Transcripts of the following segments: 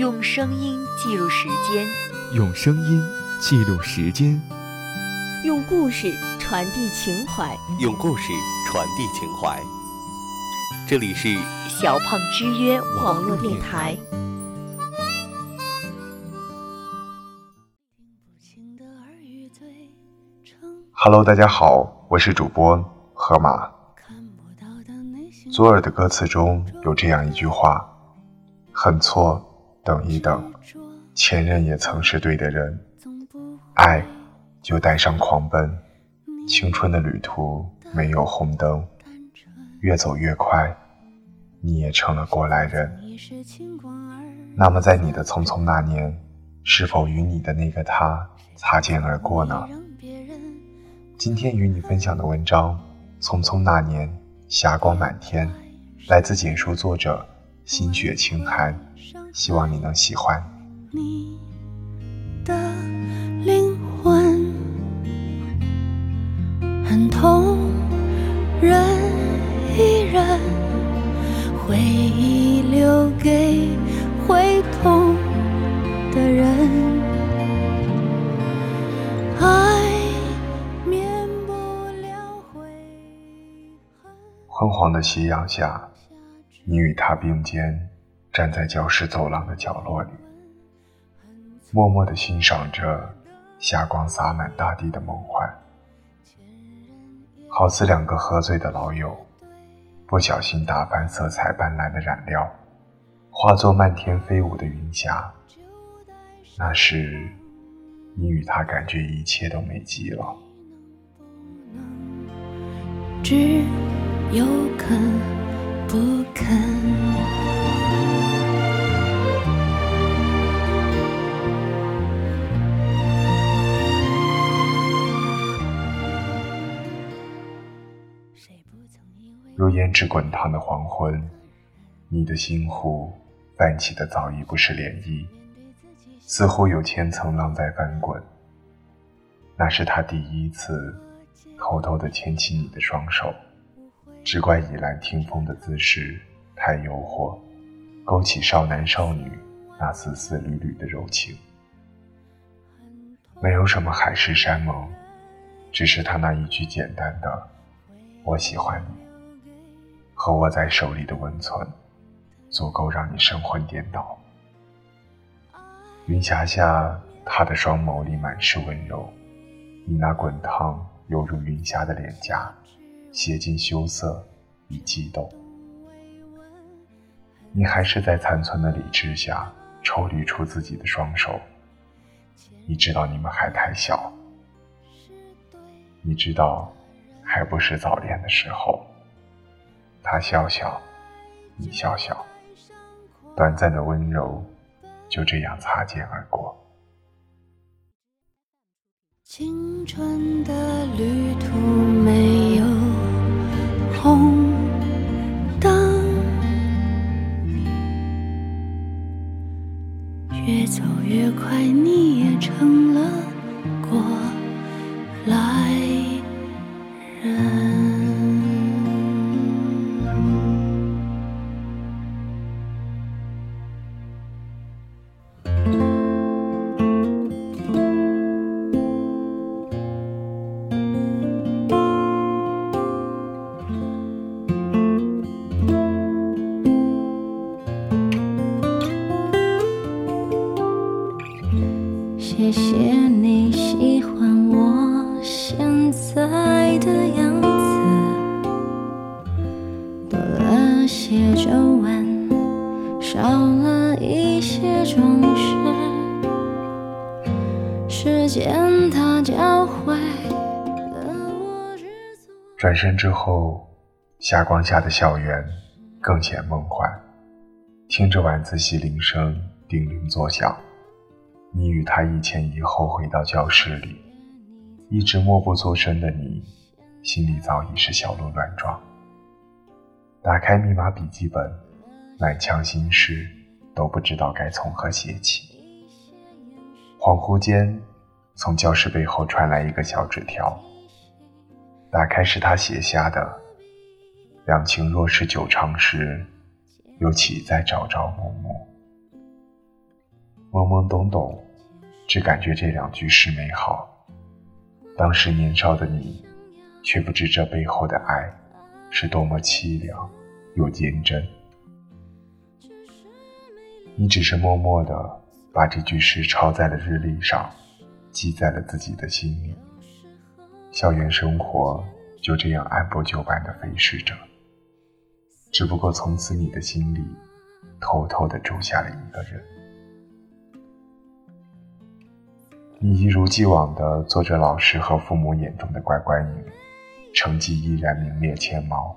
用声音记录时间，用声音记录时间，用故事传递情怀，用故事传递情怀。这里是小胖之约网络电台。Hello，大家好，我是主播河马。左耳的歌词中有这样一句话：“很错，等一等，前任也曾是对的人，爱就带上狂奔，青春的旅途没有红灯，越走越快，你也成了过来人。那么，在你的匆匆那年，是否与你的那个他擦肩而过呢？”今天与你分享的文章《匆匆那年，霞光满天》，来自简书作者心血清寒，希望你能喜欢。你的灵魂很痛，回忆留给会痛的人。昏黄的夕阳下，你与他并肩站在教室走廊的角落里，默默地欣赏着霞光洒满大地的梦幻，好似两个喝醉的老友，不小心打翻色彩斑斓的染料，化作漫天飞舞的云霞。那时，你与他感觉一切都美极了。只有肯不肯。如胭脂滚烫的黄昏，你的心湖泛起的早已不是涟漪，似乎有千层浪在翻滚。那是他第一次偷偷地牵起你的双手。只怪倚栏听风的姿势太诱惑，勾起少男少女那丝丝缕缕的柔情。没有什么海誓山盟，只是他那一句简单的“我喜欢你”，和握在手里的温存，足够让你神魂颠倒。云霞下，他的双眸里满是温柔，你那滚烫犹如云霞的脸颊。写尽羞涩与激动，你还是在残存的理智下抽离出自己的双手。你知道你们还太小，你知道还不是早恋的时候。他笑笑，你笑笑，短暂的温柔就这样擦肩而过。青春的旅途没些皱纹，少了一些装饰。时间它教会了我知足。转身之后，霞光下的校园更显梦幻，听着晚自习铃声叮铃作响。你与他一前一后回到教室里，一直默不作声的你，心里早已是小鹿乱撞。打开密码笔记本，满腔心事都不知道该从何写起。恍惚间，从教室背后传来一个小纸条。打开是他写下的：“两情若是久长时，又岂在朝朝暮暮。”懵懵懂懂，只感觉这两句是美好。当时年少的你，却不知这背后的爱是多么凄凉又坚贞。你只是默默地把这句诗抄在了日历上，记在了自己的心里。校园生活就这样按部就班地飞逝着，只不过从此你的心里偷偷地住下了一个人。你一如既往地做着老师和父母眼中的乖乖女，成绩依然名列前茅。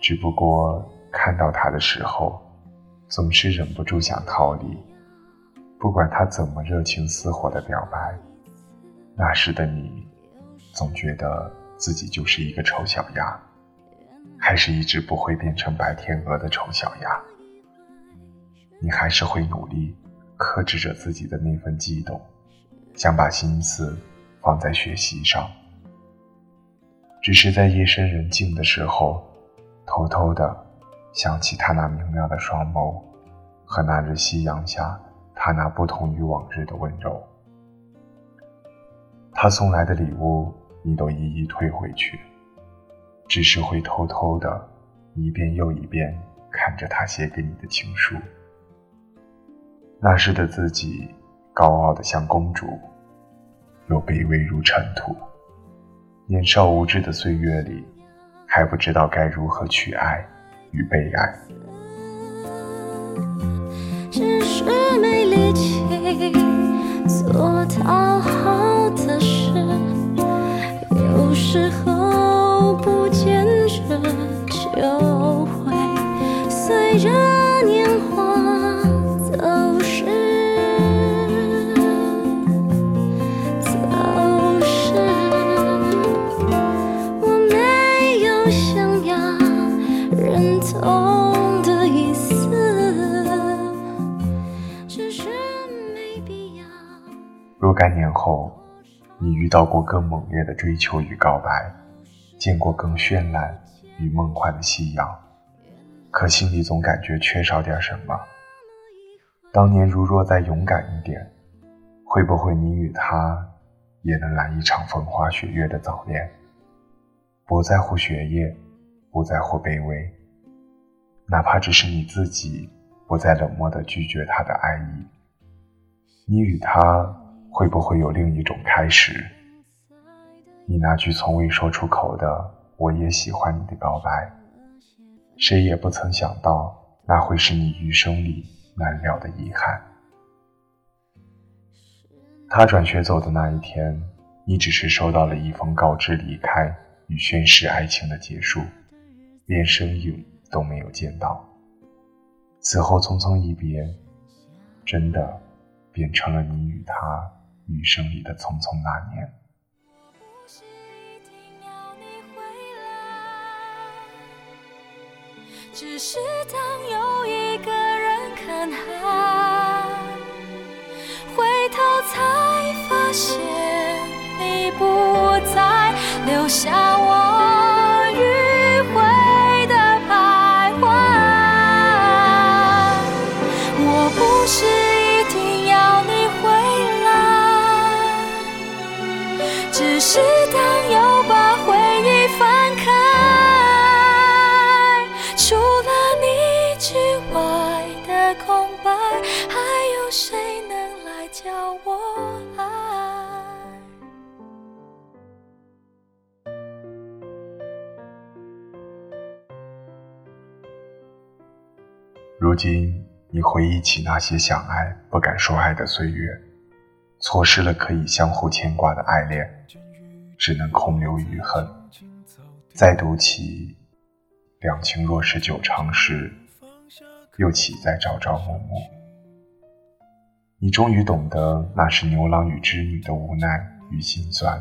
只不过看到他的时候，总是忍不住想逃离。不管他怎么热情似火的表白，那时的你，总觉得自己就是一个丑小鸭，还是一只不会变成白天鹅的丑小鸭。你还是会努力。克制着自己的那份激动，想把心思放在学习上。只是在夜深人静的时候，偷偷的想起他那明亮的双眸，和那日夕阳下他那不同于往日的温柔。他送来的礼物，你都一一退回去，只是会偷偷的一遍又一遍看着他写给你的情书。那时的自己，高傲的像公主，又卑微如尘土。年少无知的岁月里，还不知道该如何去爱与被爱。只是没力气做讨好的事，有时候痛的意思，只是没必要若干年后，你遇到过更猛烈的追求与告白，见过更绚烂与梦幻的夕阳，可心里总感觉缺少点什么。当年如若再勇敢一点，会不会你与他也能来一场风花雪月的早恋？不在乎学业，不在乎卑微，哪怕只是你自己不再冷漠地拒绝他的爱意，你与他。会不会有另一种开始？你那句从未说出口的“我也喜欢你”的告白，谁也不曾想到，那会是你余生里难了的遗憾。他转学走的那一天，你只是收到了一封告知离开与宣誓爱情的结束，连身影都没有见到。此后匆匆一别，真的变成了你与他。余生里的匆匆那年，只是当有一个人看海，回头才发现你不在，留下我想要把回忆翻开，除了你之外的空白，还有谁能来教我爱？如今，你回忆起那些想爱不敢说爱的岁月，错失了可以相互牵挂的爱恋。只能空留余恨。再读起“两情若是久长时”，又岂在朝朝暮暮？你终于懂得那是牛郎与织女的无奈与心酸。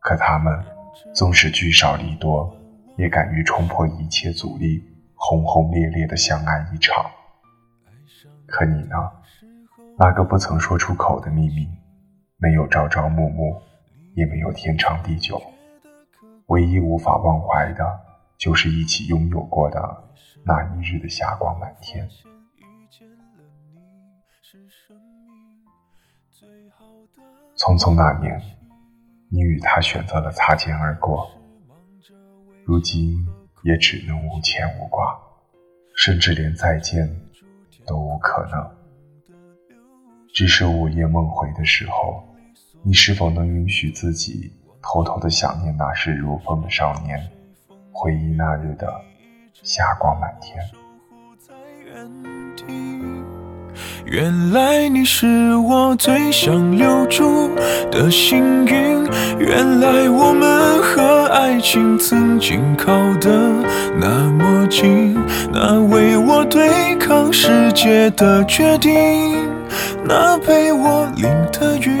可他们纵使聚少离多，也敢于冲破一切阻力，轰轰烈烈的相爱一场。可你呢？那个不曾说出口的秘密，没有朝朝暮暮。也没有天长地久，唯一无法忘怀的，就是一起拥有过的那一日的霞光满天。匆匆那年，你与他选择了擦肩而过，如今也只能无牵无挂，甚至连再见都无可能。只是午夜梦回的时候，你是否能允许自己偷偷的想念那时如风的少年，回忆那日的霞光满天？原来你是我最想留住的幸运，原来我们和爱情曾经靠得那么近，那为我对抗世界的决定，那陪我淋的雨，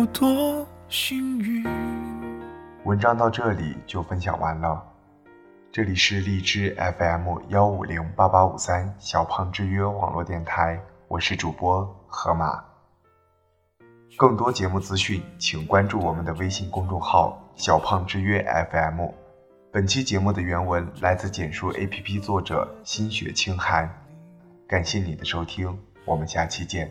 有多幸运？文章到这里就分享完了。这里是荔枝 FM 幺五零八八五三小胖之约网络电台，我是主播河马。更多节目资讯，请关注我们的微信公众号“小胖之约 FM”。本期节目的原文来自简书 APP 作者心雪清寒。感谢你的收听，我们下期见。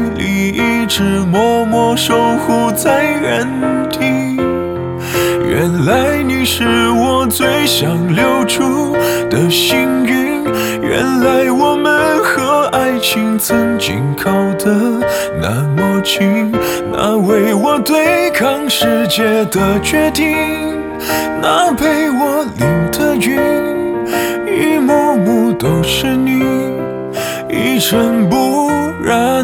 是默默守护在原地。原来你是我最想留住的幸运。原来我们和爱情曾经靠得那么近，那为我对抗世界的决定，那陪我淋的雨，一幕幕都是你，一尘不染